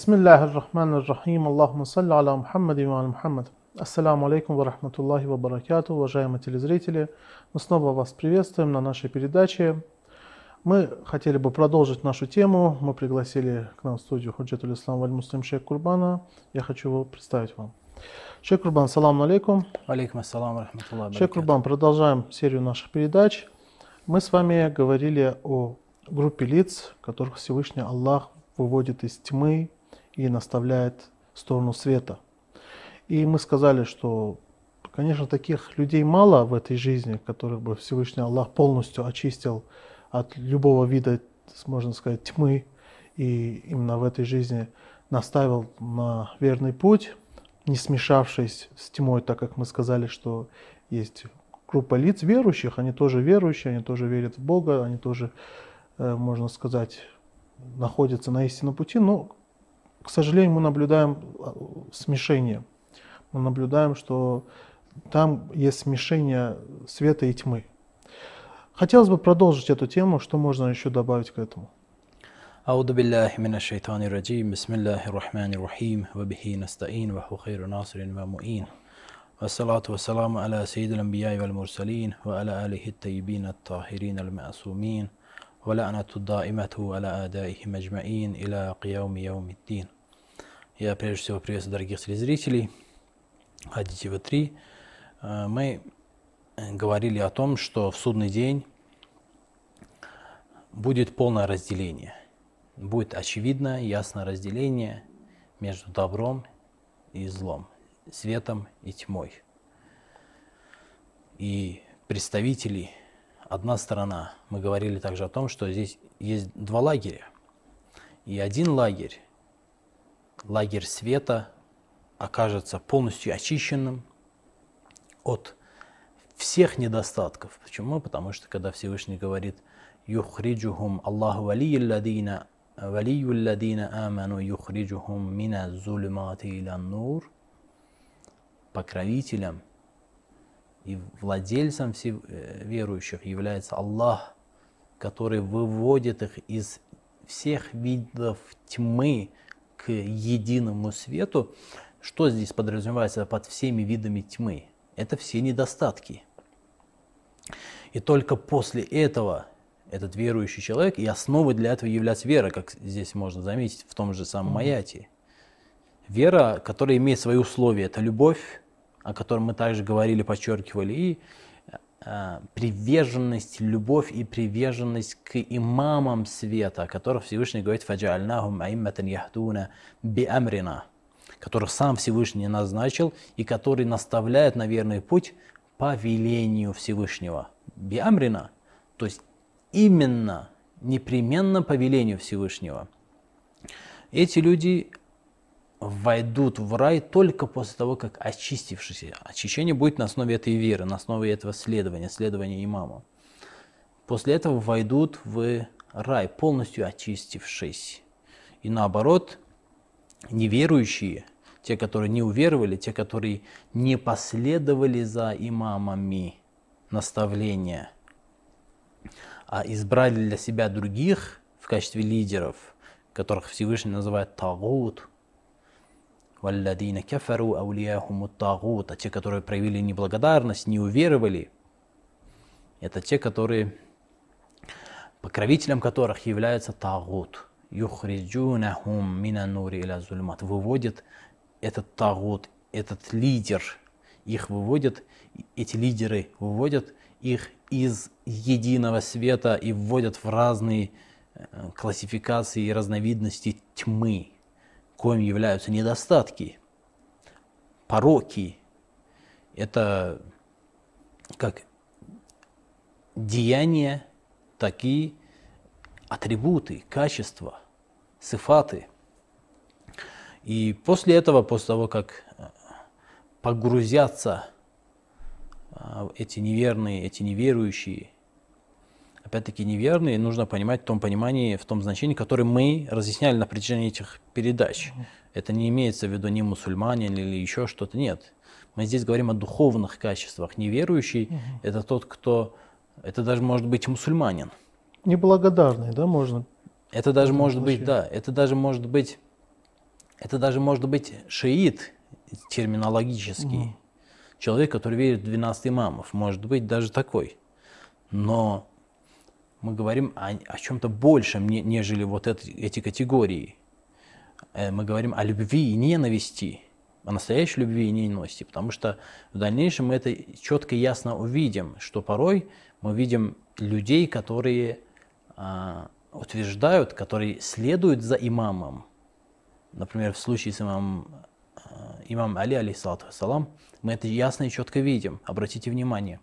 بسم الله الرحمن الرحيم اللهم صل على محمد وعلى محمد Ассаламу алейкум ва рахматуллахи ва баракату, уважаемые телезрители. Мы снова вас приветствуем на нашей передаче. Мы хотели бы продолжить нашу тему. Мы пригласили к нам в студию Худжатуль Ислам Валь Муслим Шейх Курбана. Я хочу его представить вам. Шейх Курбан, салам алейкум. Алейкум ассалам рахматуллах. Шейх Курбан, продолжаем серию наших передач. Мы с вами говорили о группе лиц, которых Всевышний Аллах выводит из тьмы и наставляет в сторону света – и мы сказали, что, конечно, таких людей мало в этой жизни, которых бы Всевышний Аллах полностью очистил от любого вида, можно сказать, тьмы, и именно в этой жизни наставил на верный путь, не смешавшись с тьмой, так как мы сказали, что есть группа лиц верующих, они тоже верующие, они тоже верят в Бога, они тоже, э, можно сказать, находятся на истинном пути, но, к сожалению, мы наблюдаем э, смешение мы наблюдаем, что там есть смешение света и тьмы. Хотелось бы продолжить эту тему, что можно еще добавить к этому. أعوذ بالله من الشيطان الرجيم بسم الله الرحمن الرحيم وبه نستعين وهو خير ناصر ومؤين والصلاة والسلام على سيد الأنبياء والمرسلين وعلى آله الطيبين الطاهرين المعصومين ولعنة الدائمة على آدائهم أجمعين إلى قيام يوم الدين Я прежде всего приветствую дорогих телезрителей – Адитива 3, э, мы говорили о том, что в судный день будет полное разделение. Будет очевидно, ясное разделение между добром и злом, светом и тьмой. И представители, одна сторона, мы говорили также о том, что здесь есть два лагеря. И один лагерь, лагерь света, окажется полностью очищенным от всех недостатков. Почему? Потому что когда Всевышний говорит «Юхриджухум Аллаху валийюлладина валийюлладина аману юхриджухум мина зулимати нур» покровителем и владельцем всех э, верующих является Аллах, который выводит их из всех видов тьмы к единому свету, что здесь подразумевается под всеми видами тьмы? Это все недостатки. И только после этого этот верующий человек, и основой для этого является вера, как здесь можно заметить в том же самом Аяте. Вера, которая имеет свои условия, это любовь, о которой мы также говорили, подчеркивали, и а, приверженность, любовь и приверженность к имамам света, которых Всевышний говорит «Фаджаальнахум аимматан яхдуна би амрина» которых сам Всевышний назначил и который наставляет на верный путь по велению Всевышнего. Биамрина, то есть именно, непременно по велению Всевышнего. Эти люди войдут в рай только после того, как очистившись. Очищение будет на основе этой веры, на основе этого следования, следования имаму. После этого войдут в рай, полностью очистившись. И наоборот, неверующие, те, которые не уверовали, те, которые не последовали за имамами наставления, а избрали для себя других в качестве лидеров, которых Всевышний называет тагут, валладина кафару аулияхуму тагут, а те, которые проявили неблагодарность, не уверовали, это те, которые покровителем которых является тагут – юхриджунахум мина нури иля зульмат, выводит этот тагут, этот лидер, их выводят, эти лидеры выводят их из единого света и вводят в разные э, классификации и разновидности тьмы, коим являются недостатки, пороки. Это как деяния, такие атрибуты, качества, сифаты. И после этого, после того, как э, погрузятся э, эти неверные, эти неверующие, опять-таки неверные, нужно понимать в том понимании, в том значении, которое мы разъясняли на протяжении этих передач. Это не имеется в виду ни мусульманин или еще что-то, нет. Мы здесь говорим о духовных качествах. Неверующий угу. – это тот, кто, это даже может быть мусульманин. Неблагодарный, да, можно? Это даже может быть, да, это даже может быть Это даже может быть шиит терминологический. Человек, который верит в 12 имамов, может быть даже такой. Но мы говорим о, о чем-то большем, не, нежели вот это, эти категории. Э, мы говорим о любви и ненависти, о настоящей любви и ненависти, потому что в дальнейшем мы это четко и ясно увидим, что порой мы видим людей, которые а, утверждают, которые следуют за имамом. Например, в случае с имамом, а, имамом Али, алейхиссалату вассалам, мы это ясно и четко видим. Обратите внимание.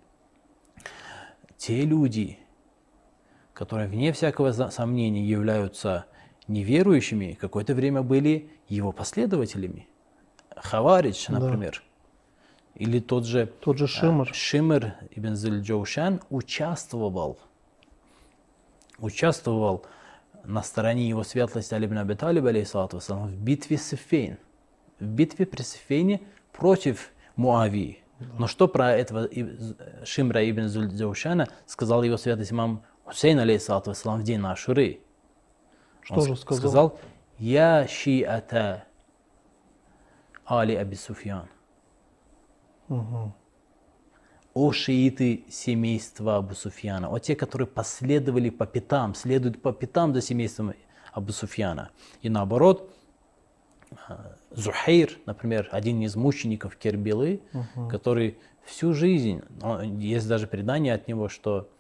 Те люди, которые, вне всякого сомнения, являются неверующими, какое-то время были его последователями. Хаваридж, например. Да. Или тот же, тот же Шимр. А, Шимр ибн Зильджоушан участвовал, участвовал на стороне его светлости Али ибн Аби Талиб, в битве Сифейн. В битве при Сифейне против Муавии. Но что про этого Шимра ибн Зильджоушана сказал его святость имам Хусейн, алейхиссалату в день Ашуры. Что Он же сказал? Сказал, «Я шиата Али Аби Суфьян». Угу. О шииты семейства Абу Суфьяна, о те, которые последовали по пятам, следуют по пятам за семейством Абу Суфьяна. И наоборот, Зухейр, например, один из мучеников Кербилы, угу. который всю жизнь, есть даже предание от него, что а,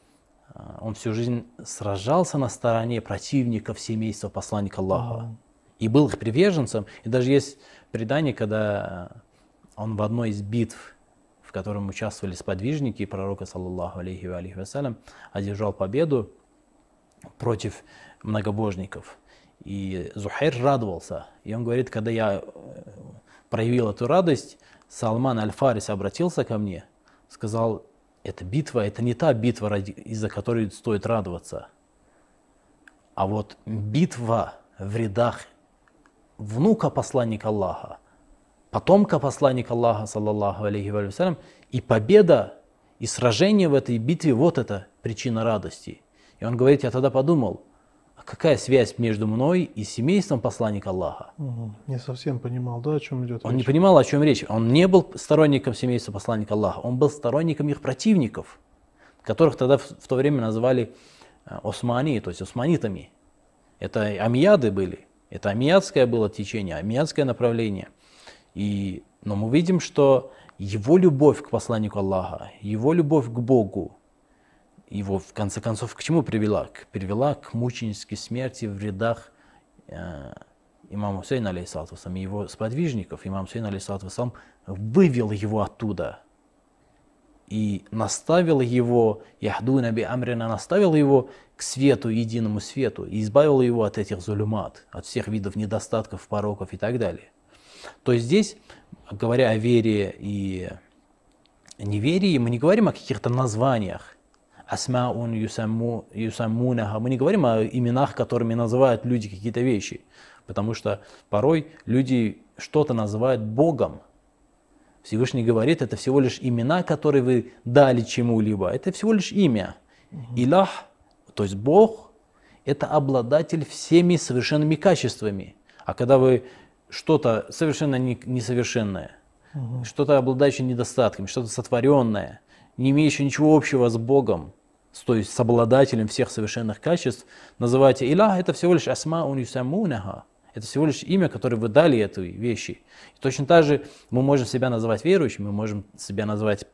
он всю жизнь сражался на стороне противников семейства посланника Аллаха. Ага. И был их приверженцем. И даже есть предание, когда он в одной из битв, в котором участвовали сподвижники пророка, саллаллаху алейхи ва алейхи вассалям, одержал победу против многобожников. И Зухайр радовался. И он говорит, когда я э, проявил эту радость, Салман Аль-Фарис обратился ко мне, сказал, эта битва, это не та битва, из-за которой стоит радоваться. А вот битва в рядах внука посланника Аллаха, потомка посланника Аллаха, саллаллаху алейхи вассалям, и победа, и сражение в этой битве, вот это причина радости. И он говорит, я тогда подумал, какая связь между мной и семейством посланника Аллаха? Угу. Не совсем понимал, да, о чем идет Он речь? не понимал, о чем речь. Он не был сторонником семейства посланника Аллаха, он был сторонником их противников, которых тогда в, в то время называли э, османи, то есть османитами. Это амияды были, это амиядское было течение, амиядское направление. И, но мы видим, что его любовь к посланнику Аллаха, его любовь к Богу, его в конце концов к чему привела? Привела к мученической смерти в рядах э, имама Хусейна, алейхиссалату и его сподвижников. Имам Хусейн, алейхиссалату вывел его оттуда и наставил его, Яхду Наби Амрина наставил его к свету, единому свету, и избавил его от этих зулюмат, от всех видов недостатков, пороков и так далее. То есть здесь, говоря о вере и неверии, мы не говорим о каких-то названиях, асмаун юсамму, юсаммунаха. Мы не говорим о именах, которыми называют люди какие-то вещи. Потому что порой люди что-то называют Богом. Всевышний говорит, это всего лишь имена, которые вы дали чему-либо. Это всего лишь имя. Илах, то есть Бог, это обладатель всеми совершенными качествами. А когда вы что-то совершенно несовершенное, угу. что-то обладающее недостатками, что-то сотворенное, не имеющее ничего общего с Богом, то есть с обладателем всех совершенных качеств, называете Илах, это всего лишь асма ун юсамунаха. Это всего лишь имя, которое вы дали этой вещи. И точно так же мы можем себя называть верующими, мы можем себя называть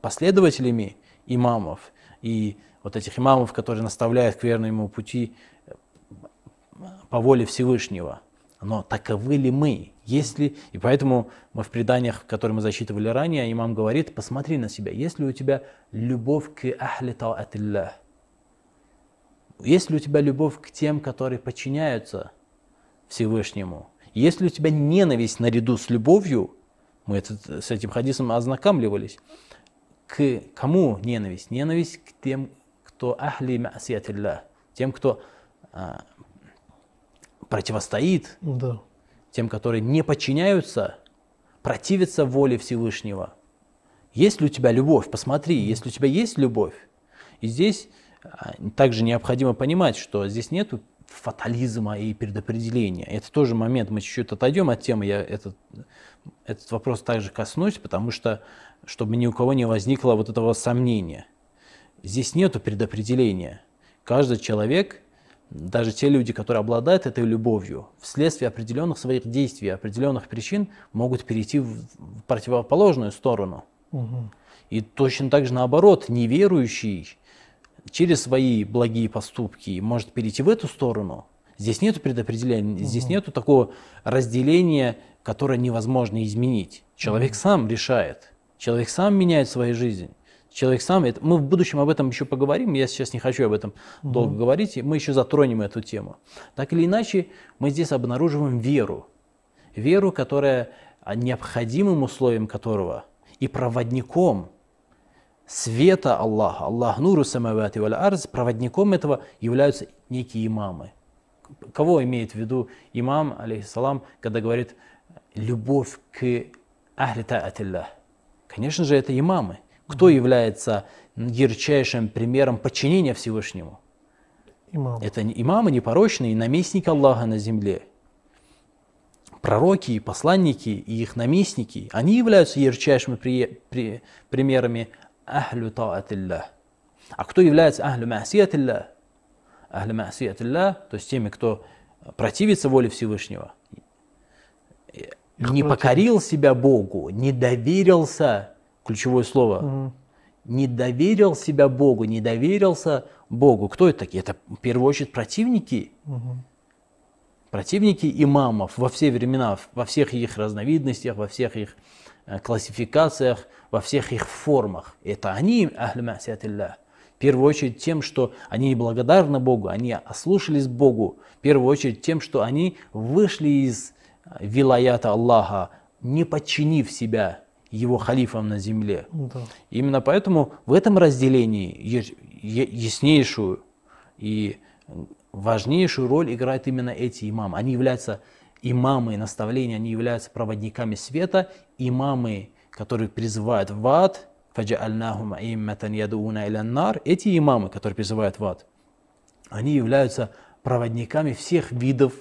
последователями имамов. И вот этих имамов, которые наставляют к верному пути по воле Всевышнего. Но таковы ли мы? Если, и поэтому мы в преданиях, которые мы зачитывали ранее, имам говорит, посмотри на себя, есть ли у тебя любовь к ахли та'атиллах? Есть ли у тебя любовь к тем, которые подчиняются Всевышнему? Есть ли у тебя ненависть наряду с любовью? Мы это, с этим хадисом ознакомливались. К кому ненависть? Ненависть к тем, кто ахли ма'сиятиллах, тем, кто а, противостоит да тем, которые не подчиняются, противятся воле Всевышнего. Есть ли у тебя любовь? Посмотри, если у тебя есть любовь. И здесь а, также необходимо понимать, что здесь нет фатализма и предопределения. Это тоже момент, мы чуть-чуть отойдем от темы, я этот, этот вопрос также коснусь, потому что, чтобы ни у кого не возникло вот этого сомнения. Здесь нет предопределения. Каждый человек, даже те люди, которые обладают этой любовью, вследствие определенных своих действий, определенных причин, могут перейти в противоположную сторону. Угу. И точно так же наоборот, неверующий через свои благие поступки может перейти в эту сторону. Здесь нет предопределения, угу. здесь нет такого разделения, которое невозможно изменить. Человек угу. сам решает, человек сам меняет свою жизнь. Человек сам, это, мы в будущем об этом еще поговорим, я сейчас не хочу об этом угу. долго говорить, мы еще затронем эту тему. Так или иначе, мы здесь обнаруживаем веру. Веру, которая необходимым условием которого и проводником света Аллаха, Аллах нуру самавати валь арз, проводником этого являются некие имамы. Кого имеет в виду имам, алейхиссалам, когда говорит любовь к ахли таатилля? Конечно же, это имамы. Кто является ярчайшим примером подчинения Всевышнему? Имам. Это имамы непорочные, наместники Аллаха на земле. Пророки, посланники и их наместники, они являются ярчайшими при, при, примерами ахлю таатилля. А кто является ахлю маасиятилля? Ахлю маасиятилля, то есть теми, кто противится воле Всевышнего, не покорил себя Богу, не доверился, ключевое слово, угу. не доверил себя Богу, не доверился Богу. Кто это такие? Это в первую очередь противники. Угу. Противники имамов во все времена, во всех их разновидностях, во всех их Э, классификациях, во всех их формах. Это они, ахлю ма'сиатилля. В первую очередь тем, что они неблагодарны Богу, они ослушались Богу. В первую очередь тем, что они вышли из э, вилаята Аллаха, не подчинив себя его халифам на земле. Да. Именно поэтому в этом разделении яснейшую и важнейшую роль играют именно эти имамы. Они являются имамы наставления, они являются проводниками света, имамы, которые призывают в ад, эти имамы, которые призывают в ад, они являются проводниками всех видов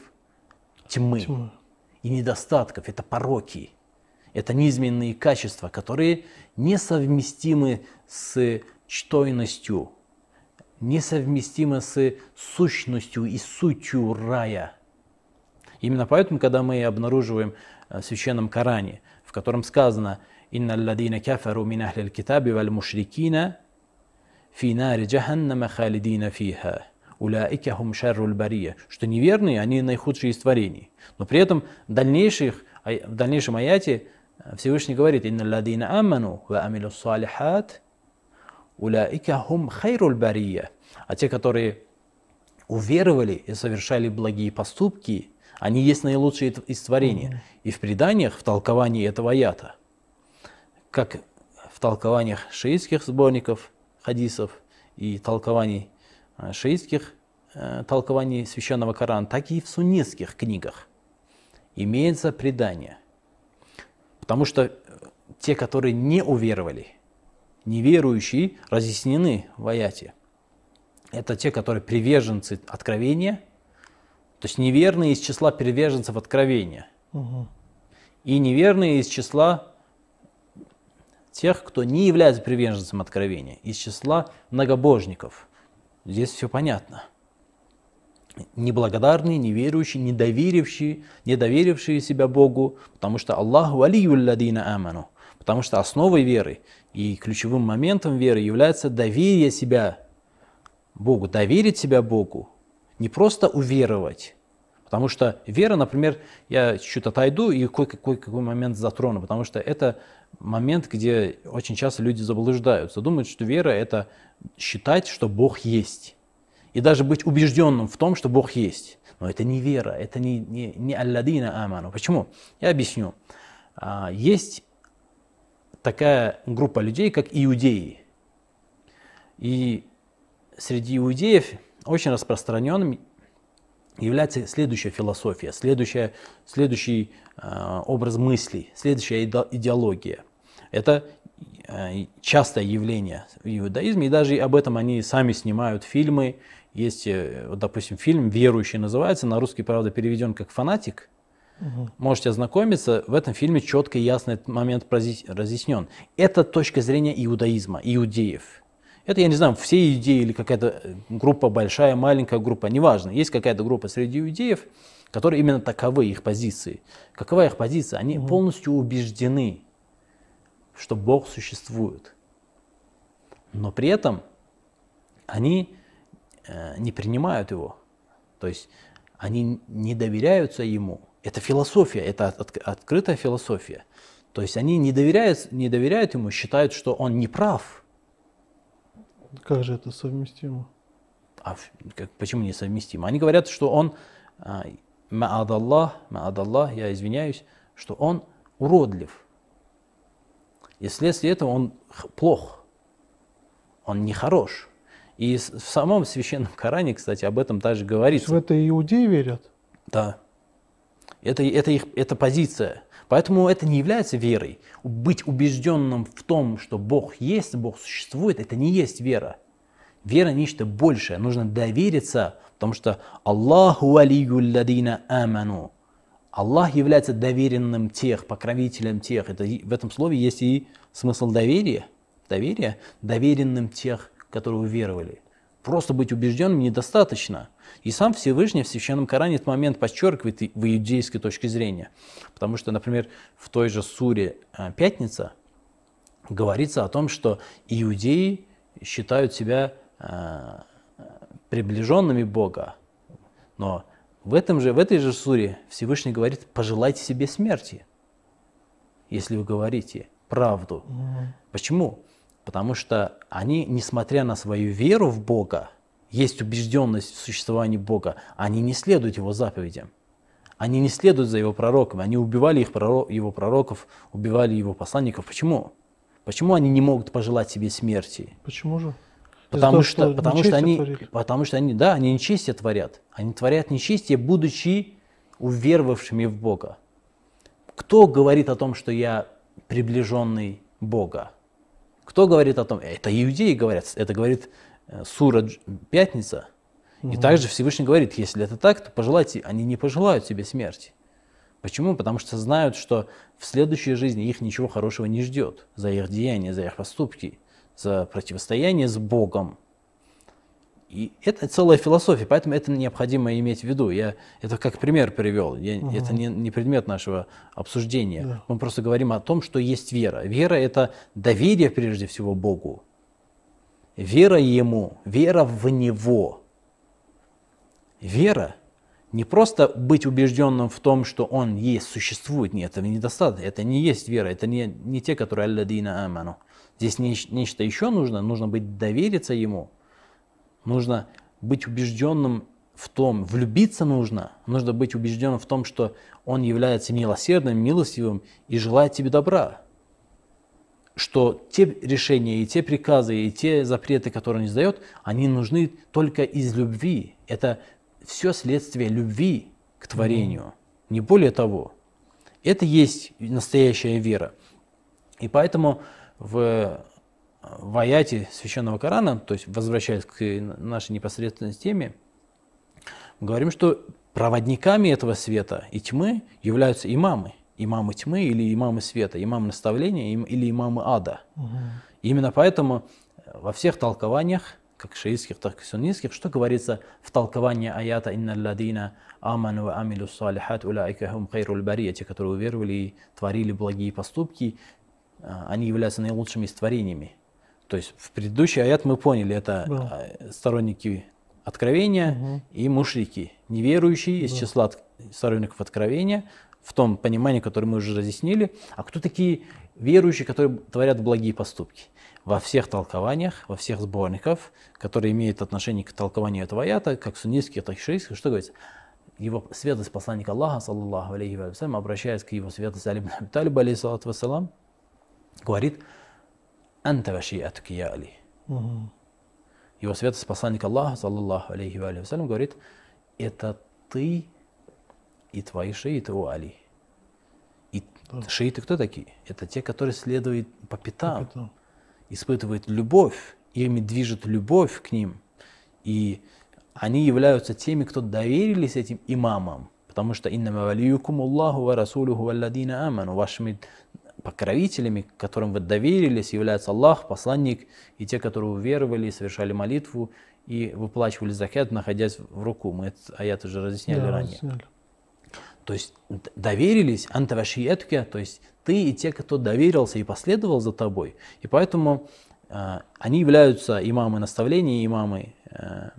тьмы, тьмы. и недостатков, это пороки, это низменные качества, которые несовместимы с чтойностью, несовместимы с сущностью и сутью рая – Именно поэтому, когда мы обнаруживаем э, в священном Коране, в котором сказано «Инна алладина кафару мин ахли китаби валь мушрикина фи нари джаханнама халидина фиха» «Уляика хум шарруль бария», что неверные, они наихудшие из творений. Но при этом в, дальнейших, в дальнейшем аяте Всевышний говорит «Инна алладина аману ва амилу салихат уляика хум хайруль бария». А те, которые уверовали и совершали благие поступки – они есть наилучшие из творения. И в преданиях, в толковании этого аята, как в толкованиях шиитских сборников хадисов и толкований э, шиитских э, толкований священного Корана, так и в суннитских книгах имеется предание. Потому что те, которые не уверовали, неверующие, разъяснены в аяте. Это те, которые приверженцы откровения – то есть неверные из числа приверженцев откровения. Угу. И неверные из числа тех, кто не является приверженцем откровения, из числа многобожников. Здесь все понятно. Неблагодарные, неверующие, недоверившие, недоверившие себя Богу, потому что Аллаху алиюлладина аману. Потому что основой веры и ключевым моментом веры является доверие себя Богу, доверить себя Богу, не просто уверовать. Потому что вера, например, я чуть-чуть отойду и кое-какой какой момент затрону, потому что это момент, где очень часто люди заблуждаются, думают, что вера – это считать, что Бог есть. И даже быть убежденным в том, что Бог есть. Но это не вера, это не, не, не алладина аману. Почему? Я объясню. А, есть такая группа людей, как иудеи. И среди иудеев очень распространенным является следующая философия, следующая, следующий э, образ мыслей, следующая идеология. Это частое явление в иудаизме, и даже об этом они сами снимают фильмы. Есть, э, вот, допустим, фильм «Верующий» называется, на русский, правда, переведен как «Фанатик». Угу. Можете ознакомиться, в этом фильме четко и ясно этот момент разъяснен. Это точка зрения иудаизма, иудеев. Это, я не знаю, все иудеи или какая-то э, группа большая, маленькая группа, неважно. Есть какая-то группа среди иудеев, которые именно таковы их позиции. Какова их позиция? Они угу. полностью убеждены, что Бог существует. Но при этом они э, не принимают его. То есть они не доверяются ему. Это философия, это от, открытая философия. То есть они не доверяют, не доверяют ему, считают, что он не прав. Как же это совместимо? А как, почему несовместимо? Они говорят, что он, а, маадаллах, маадаллах, я извиняюсь, что он уродлив. И вследствие этого он плох, он нехорош. И в самом священном Коране, кстати, об этом также говорится. То есть в это иудеи верят? Да. Это, это их это позиция. Поэтому это не является верой. Быть убежденным в том, что Бог есть, Бог существует, это не есть вера. Вера нечто большее. Нужно довериться, потому что Аллаху алиюлладина аману. Аллах является доверенным тех, покровителем тех. Это, в этом слове есть и смысл доверия. Доверие доверенным тех, которые уверовали. Просто быть убежденным недостаточно. И сам Всевышний в Священном Коране этот момент подчеркивает в иудейской точке зрения. Потому что, например, в той же суре э, «Пятница» говорится о том, что иудеи считают себя э, приближенными Бога. Но в, этом же, в этой же суре Всевышний говорит, пожелайте себе смерти, если вы говорите правду. Mm-hmm. Почему? Потому что они, несмотря на свою веру в Бога, есть убежденность в существовании Бога, они не следуют Его заповедям. Они не следуют за Его пророками, они убивали их пророк, Его пророков, убивали Его посланников. Почему? Почему они не могут пожелать себе смерти? Почему же? Потому того, что, что потому что они, творили. потому что они, да, они нечестие творят. Они творят нечестие, будучи уверовавшими в Бога. Кто говорит о том, что я приближенный Бога? Кто говорит о том? Это иудеи говорят. Это говорит Э, сура Пятница. Угу. И также Всевышний говорит, если это так, то пожелайте, они не пожелают себе смерти. Почему? Потому что знают, что в следующей жизни их ничего хорошего не ждет за их деяния, за их поступки, за противостояние с Богом. И это целая философия, поэтому это необходимо иметь в виду. Я это как пример привел. Я, угу. Это не, не предмет нашего обсуждения. Да. Мы просто говорим о том, что есть вера. Вера это доверие прежде всего Богу вера Ему, вера в Него. Вера не просто быть убежденным в том, что Он есть, существует. Нет, этого недостаточно. Это не есть вера. Это не, не те, которые алладина аману. Здесь не, нечто еще нужно. Нужно быть довериться Ему. Нужно быть убежденным в том, влюбиться нужно. Нужно быть убежденным в том, что Он является милосердным, милостивым и желает тебе добра что те решения и те приказы и те запреты, которые он издает, они нужны только из любви. Это все следствие любви к творению, mm-hmm. не более того. Это есть настоящая вера. И поэтому в, в аяте Священного Корана, то есть возвращаясь к нашей непосредственной теме, мы говорим, что проводниками этого света и тьмы являются имамы – имамы тьмы или имамы света, имамы наставления или имамы ада. Угу. именно поэтому во всех толкованиях, как шиитских, так и суннитских, что говорится в толковании аята «Инна ладина аману ва амилу салихат улайка хум хайрул бария», те, которые уверовали и творили благие поступки, они являются наилучшими из творениями. То есть в предыдущий аят мы поняли, это да. сторонники откровения угу. и мушрики, неверующие да. из числа сторонников откровения, в том понимании, которое мы уже разъяснили, а кто такие верующие, которые творят благие поступки. Во всех толкованиях, во всех сборниках, которые имеют отношение к толкованию этого аята, как суннитских, так и шиитских, что говорится? Его светлость посланника Аллаха, саллаллаху алейхи вассалям, обращаясь к его светлости Али ибн Талиб, алейхиссалату вассалам, говорит, «Анта вашиатуки я Али». Его светлость посланник Аллаха, саллаллаху алейхи вассалям, говорит, это ты и твои шииты, о И да. шииты кто такие? Это те, которые следуют по пятам. по пятам. испытывает любовь, ими движет любовь к ним, и они являются теми, кто доверились этим имамам, потому что «Иннама валиюкум Аллаху ва расулюху валладина аману» вашими покровителями, которым вы доверились, являются Аллах, посланник и те, которые уверовали, совершали молитву и выплачивали закят, находясь в руку. Мы этот аят уже разъясняли Да, ранее. разъясняли. То есть доверились, антавашиетке, то есть ты и те, кто доверился и последовал за тобой. И поэтому э, они являются имамы наставления, имамы э,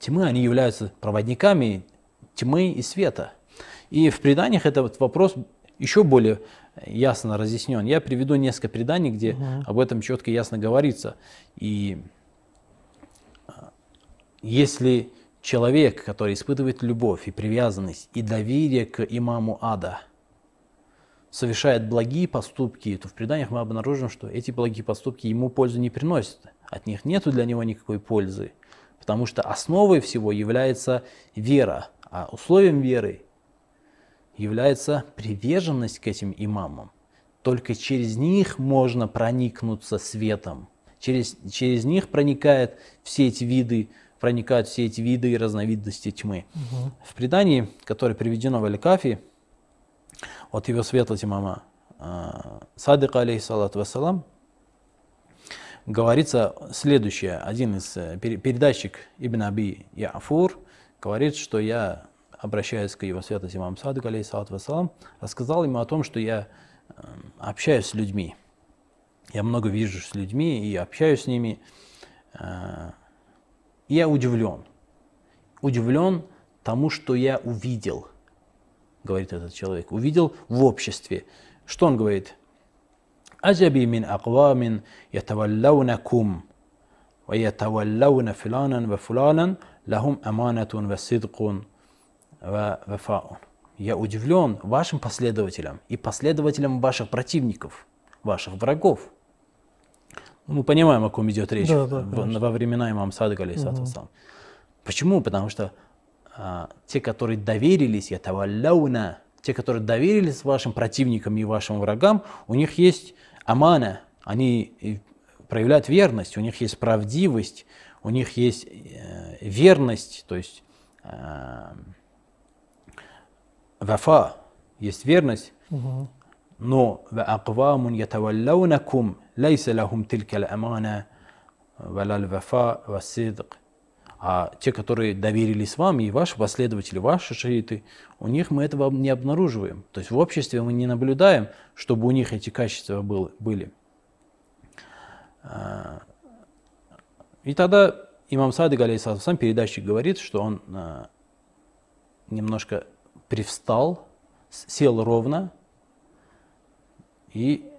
тьмы, они являются проводниками тьмы и света. И в преданиях этот вопрос еще более ясно разъяснен. Я приведу несколько преданий, где об этом четко и ясно говорится. И э, если человек, который испытывает любовь и привязанность и доверие к имаму ада, совершает благие поступки, то в преданиях мы обнаружим, что эти благие поступки ему пользу не приносят. От них нет для него никакой пользы. Потому что основой всего является вера. А условием веры является приверженность к этим имамам. Только через них можно проникнуться светом. Через, через них проникают все эти виды, проникают все эти виды и разновидности тьмы. В предании, которое приведено в Аль-Кафи, от его светлости мама а, Садыка, алейхиссалату вассалам, говорится следующее. Один из э, пере- передатчик Ибн Аби Яфур говорит, что я, обращаясь к его святости имаму Садыку, алейхиссалату вассалам, рассказал ему о том, что я эм, общаюсь с людьми. Я много вижу с людьми и общаюсь с ними. И я удивлен. Удивлен тому, что я увидел, говорит этот человек. Увидел в обществе. Что он говорит? Аджаби мин аквамин ятаваллаунакум ва ятаваллауна филанан ва фуланан лахум аманатун ва сидкун я удивлен вашим последователям и последователям ваших противников, ваших врагов. Ну, Мы понимаем, о ком идет речь Да, да, в- конечно. во времена имам Садыка, алейхиссалату вассалам. Почему? Потому что а, те, которые доверились, ятаваллауна, те, которые доверились вашим противникам и вашим врагам, у них есть амана, они и проявляют верность, у них есть правдивость, у них есть э, верность, то есть э, вафа, есть верность, угу. но «Вааквамун ятаваллаунакум лейса лахум тилькал амана валал вафа васидк». А те, которые доверились вам, и ваши последователи, ваши шииты, у них мы этого не обнаруживаем. То есть в обществе мы не наблюдаем, чтобы у них эти качества были. А, и тогда имам Садыг, сам передатчик говорит, что он а, немножко привстал, сел ровно и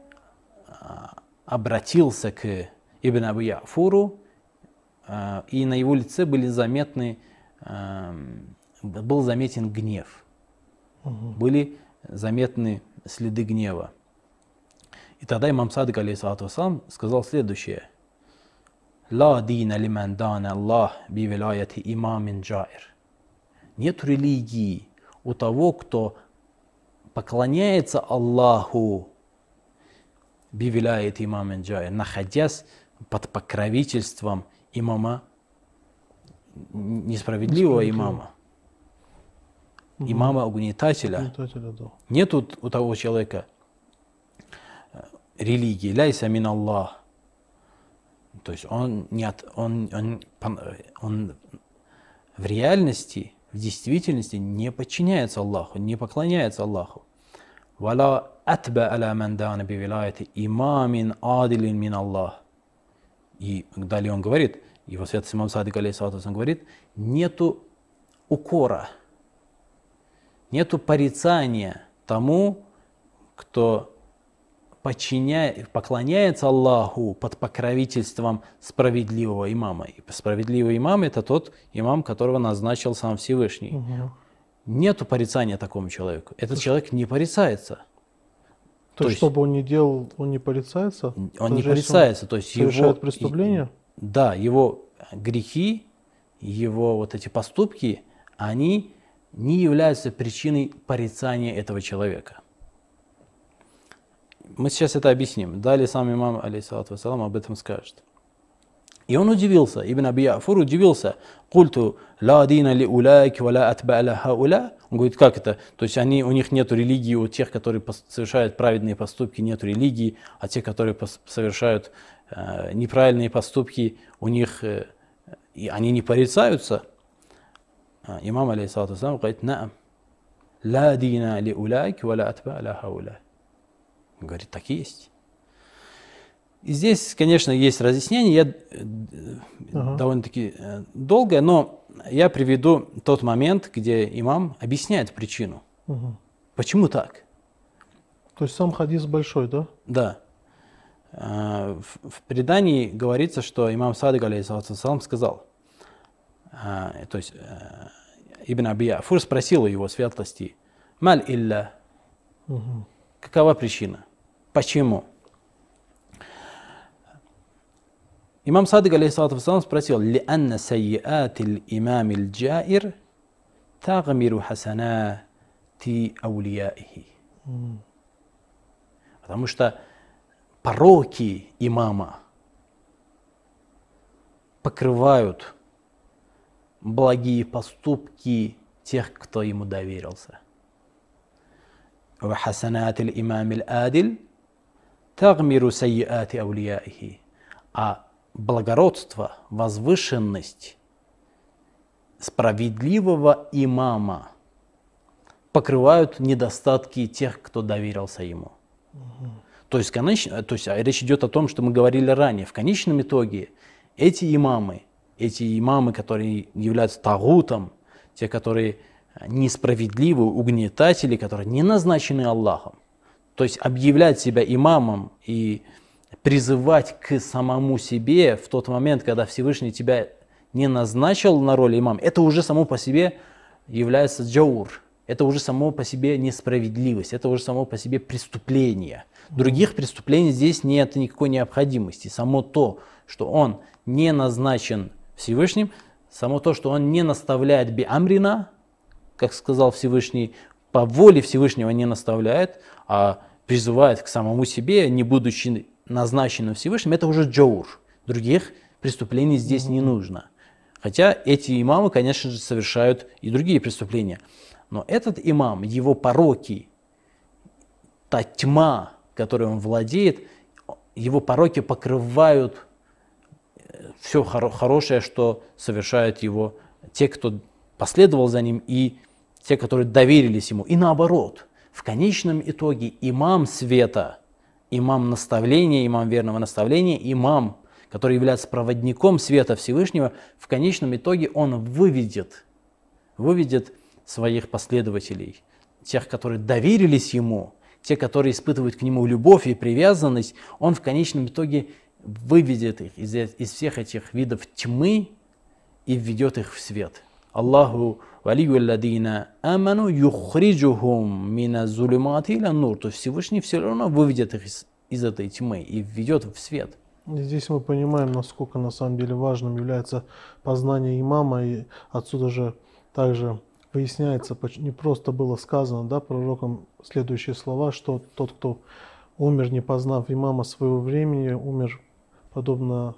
а, обратился к Ибн Абу Яфуру, а, и на его лице были заметны, ам, был заметен гнев. Были заметны следы гнева. И тогда имам Садык, алейхиссалату вассалам, сказал следующее. «Ла дина лиман дана Аллах би вилаяти имамин джаир». Нет религии у того, кто поклоняется Аллаху би вилаяти имамин джаир, находясь под покровительством имама, несправедливого Несправедливого. имама, имама угнетателя. Угнетателя, да. Нет у, того человека э, религии, ляйса мин Аллах. То есть он, не от, он, он, пон- он в реальности, в действительности не подчиняется Аллаху, не поклоняется Аллаху. Вала атба аля ман дана би вилаяти имамин адилин мин Аллах. И далее он говорит, его святость имам Садик алейхиссалату вассалам говорит, нету укора, нету порицания тому, кто подчиняет, поклоняется Аллаху под покровительством справедливого имама. И справедливый имам это тот имам, которого назначил сам Всевышний. Мгм. Нету порицания такому человеку. Этот человек не порицается. То, То есть, что бы он ни делал, он не порицается? Он не порицается. То есть его, совершает преступление? Да, его грехи, его вот эти поступки, они не являются причиной порицания этого человека. Мы сейчас это объясним. Далее сам имам, алейхиссалату вассалам, об этом скажет. И он удивился, Ибн Аби Яфур удивился. Культу ла дина ли улайки валя атба'ля хауля. Он говорит, как это? То есть они, у них нет религии, у тех, которые совершают праведные поступки, нет религии, а те, которые совершают э, неправильные поступки, у них, э, и они не порицаются. А, имам, алейхиссалату говорит, наам. Ла дина ли улайки валя атба'ля хауля. Он говорит, так и есть. И здесь, конечно, есть разъяснение, я э, ага. довольно-таки э, долгое, но я приведу тот момент, где имам объясняет причину. Угу. Почему так? То есть сам хадис большой, да? Да. А, в, предании говорится, что имам Садык, алейхиссалам, сказал, то есть э, Ибн Аби Афур спросил у его светлости, «Маль илля?» угу. Какова причина? Почему? Имам Садык, алейхиссалату спросил, «Лианна сайяат имам джаир тагмиру хасанати аулияихи». Потому что пороки имама покрывают благие поступки тех, кто ему доверился. وحسنات الإمام العادل «Тагмиру сайяати аулияихи», а благородство, возвышенность справедливого имама покрывают недостатки тех, кто доверился ему. Угу. То есть, конечно, то есть а речь идет о том, что мы говорили ранее. В конечном итоге эти имамы, эти имамы, которые являются тагутом, те, которые несправедливы, угнетатели, которые не назначены Аллахом, то есть объявлять себя имамом и призывать к самому себе в тот момент, когда Всевышний тебя не назначил на роль имама, это уже само по себе является джаур. Это уже само по себе несправедливость, это уже само по себе преступление. Других преступлений здесь нет никакой необходимости. Само то, что он не назначен Всевышним, само то, что он не наставляет би амрина, как сказал Всевышний, по воле Всевышнего не наставляет, а призывает к самому себе, не будучи назначенным Всевышним, это уже джаур. Других преступлений здесь mm-hmm. не нужно. Хотя эти имамы, конечно же, совершают и другие преступления. Но этот имам, его пороки, та тьма, которой он владеет, его пороки покрывают э, все хоро- хорошее, что совершают его те, кто последовал за ним, и те, которые доверились ему. И наоборот, в конечном итоге имам света – имам наставления, имам верного наставления, имам, который является проводником света Всевышнего, в конечном итоге он выведет, выведет своих последователей, тех, которые доверились ему, те, которые испытывают к нему любовь и привязанность, он в конечном итоге выведет их из, из всех этих видов тьмы и введет их в свет. Аллаху валию ладина аману юхриджухум мина зулимати ила нур. То есть Всевышний все равно выведет их из, из этой тьмы и введет в свет. Здесь мы понимаем, насколько на самом деле важным является познание имама, и отсюда же также выясняется, не просто было сказано да, пророком следующие слова, что тот, кто умер, не познав имама своего времени, умер подобно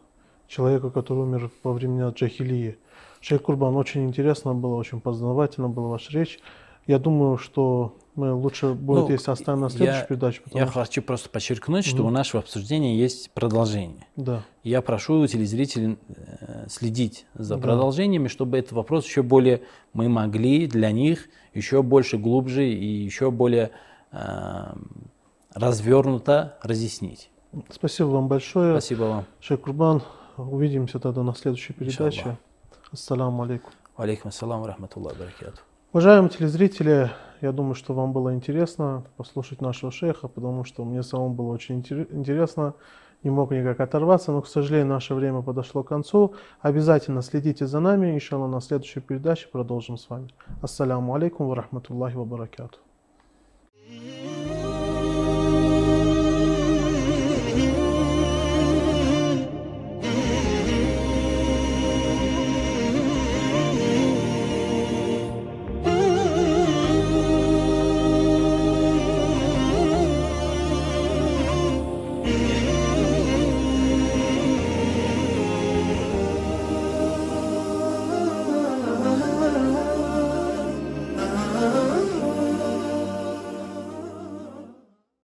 человеку, который умер во времена джахилии. Шейх Курбан, очень интересно было, очень познавательно была ваша речь. Я думаю, что мы лучше будет, ну, если оставим на следующую я, передачу. Я что... хочу просто подчеркнуть, что mm у нашего обсуждения есть продолжение. Да. Я прошу телезрителей э, следить за да. продолжениями, чтобы этот вопрос еще более мы могли для них еще больше глубже и еще более э, развернуто разъяснить. Спасибо вам большое. Спасибо вам. Шейх Курбан, увидимся тогда на следующей передаче. Иншаллах. Ассаламу алейкум. Алейкум ассалам рахматуллах баракату. Уважаемые телезрители, я думаю, что вам было интересно послушать нашего шейха, потому что мне самому было очень интересно, не мог никак оторваться, но, к сожалению, наше время подошло к концу. Обязательно следите за нами, иншаллах, на следующей передаче продолжим с вами. Ассаламу алейкум ва рахматуллахи ва баракату.